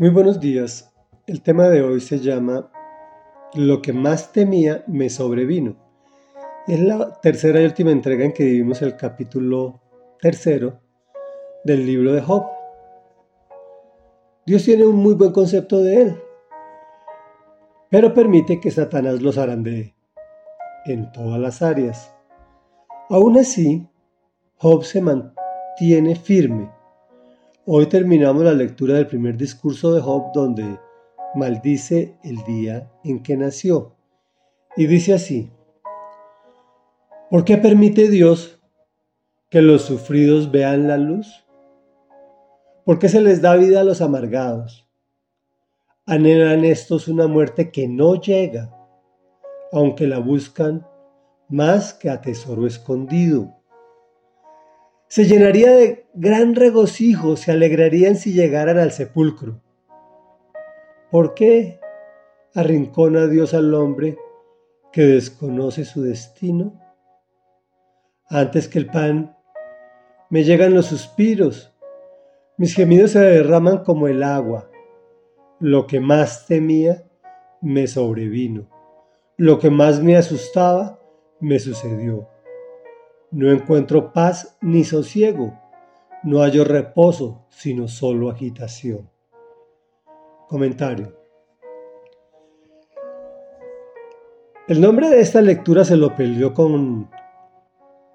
Muy buenos días. El tema de hoy se llama Lo que más temía me sobrevino. Es la tercera y última entrega en que vivimos el capítulo tercero del libro de Job. Dios tiene un muy buen concepto de él, pero permite que Satanás los zarandee en todas las áreas. Aún así, Job se mantiene firme Hoy terminamos la lectura del primer discurso de Job donde maldice el día en que nació. Y dice así, ¿por qué permite Dios que los sufridos vean la luz? ¿Por qué se les da vida a los amargados? Anhelan estos una muerte que no llega, aunque la buscan más que a tesoro escondido se llenaría de gran regocijo, se alegrarían si llegaran al sepulcro. ¿Por qué arrincona Dios al hombre que desconoce su destino? Antes que el pan, me llegan los suspiros, mis gemidos se derraman como el agua. Lo que más temía me sobrevino, lo que más me asustaba me sucedió. No encuentro paz ni sosiego, no hallo reposo, sino solo agitación. Comentario. El nombre de esta lectura se lo peleó con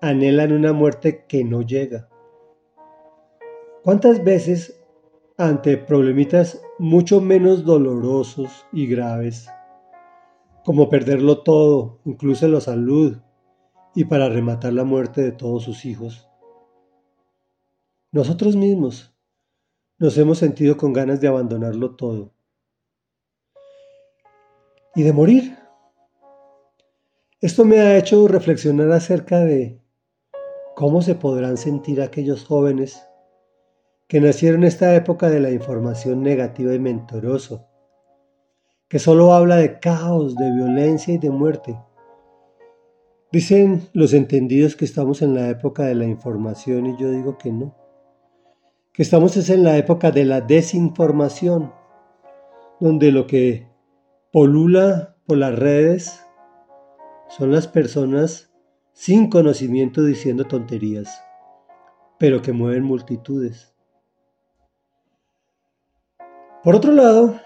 anhelan una muerte que no llega. ¿Cuántas veces ante problemitas mucho menos dolorosos y graves, como perderlo todo, incluso la salud, y para rematar la muerte de todos sus hijos. Nosotros mismos nos hemos sentido con ganas de abandonarlo todo y de morir. Esto me ha hecho reflexionar acerca de cómo se podrán sentir aquellos jóvenes que nacieron en esta época de la información negativa y mentoroso, que solo habla de caos, de violencia y de muerte Dicen los entendidos que estamos en la época de la información y yo digo que no. Que estamos es en la época de la desinformación, donde lo que polula por las redes son las personas sin conocimiento diciendo tonterías, pero que mueven multitudes. Por otro lado,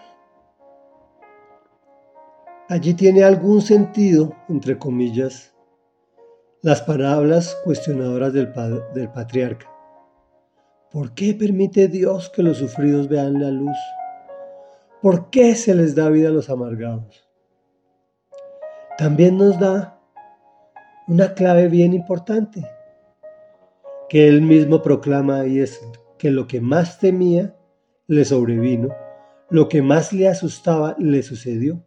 allí tiene algún sentido, entre comillas, las palabras cuestionadoras del, del patriarca. ¿Por qué permite Dios que los sufridos vean la luz? ¿Por qué se les da vida a los amargados? También nos da una clave bien importante que él mismo proclama y es que lo que más temía le sobrevino, lo que más le asustaba le sucedió.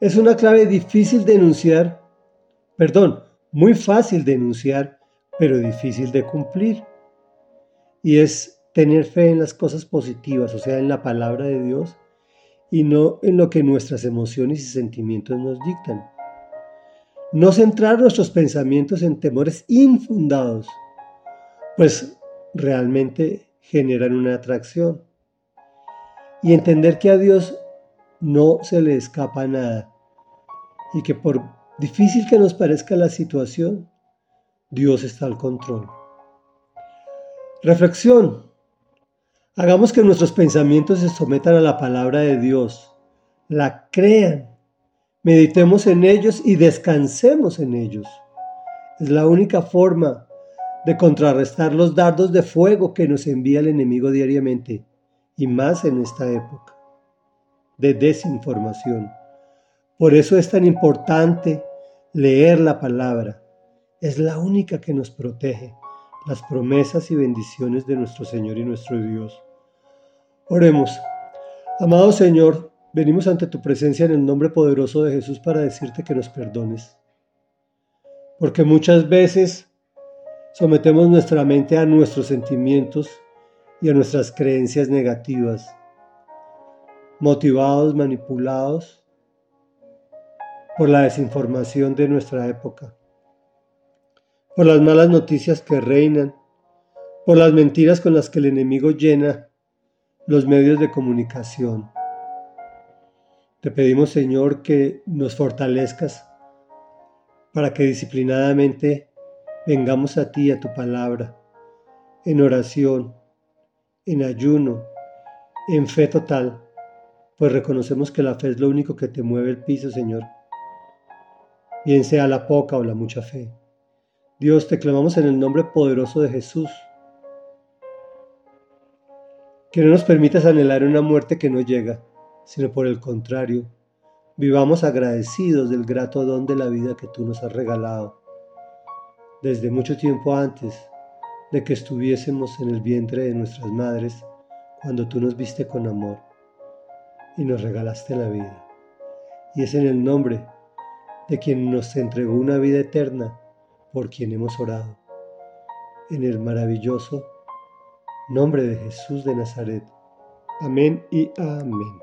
Es una clave difícil de enunciar perdón, muy fácil de enunciar, pero difícil de cumplir. Y es tener fe en las cosas positivas, o sea, en la palabra de Dios, y no en lo que nuestras emociones y sentimientos nos dictan. No centrar nuestros pensamientos en temores infundados, pues realmente generan una atracción. Y entender que a Dios no se le escapa nada y que por Difícil que nos parezca la situación, Dios está al control. Reflexión. Hagamos que nuestros pensamientos se sometan a la palabra de Dios, la crean, meditemos en ellos y descansemos en ellos. Es la única forma de contrarrestar los dardos de fuego que nos envía el enemigo diariamente, y más en esta época de desinformación. Por eso es tan importante leer la palabra. Es la única que nos protege las promesas y bendiciones de nuestro Señor y nuestro Dios. Oremos. Amado Señor, venimos ante tu presencia en el nombre poderoso de Jesús para decirte que nos perdones. Porque muchas veces sometemos nuestra mente a nuestros sentimientos y a nuestras creencias negativas, motivados, manipulados por la desinformación de nuestra época, por las malas noticias que reinan, por las mentiras con las que el enemigo llena los medios de comunicación. Te pedimos, Señor, que nos fortalezcas para que disciplinadamente vengamos a ti, a tu palabra, en oración, en ayuno, en fe total, pues reconocemos que la fe es lo único que te mueve el piso, Señor, bien sea la poca o la mucha fe. Dios, te clamamos en el nombre poderoso de Jesús, que no nos permitas anhelar una muerte que no llega, sino por el contrario, vivamos agradecidos del grato don de la vida que tú nos has regalado, desde mucho tiempo antes de que estuviésemos en el vientre de nuestras madres, cuando tú nos viste con amor y nos regalaste la vida. Y es en el nombre de quien nos entregó una vida eterna por quien hemos orado. En el maravilloso nombre de Jesús de Nazaret. Amén y amén.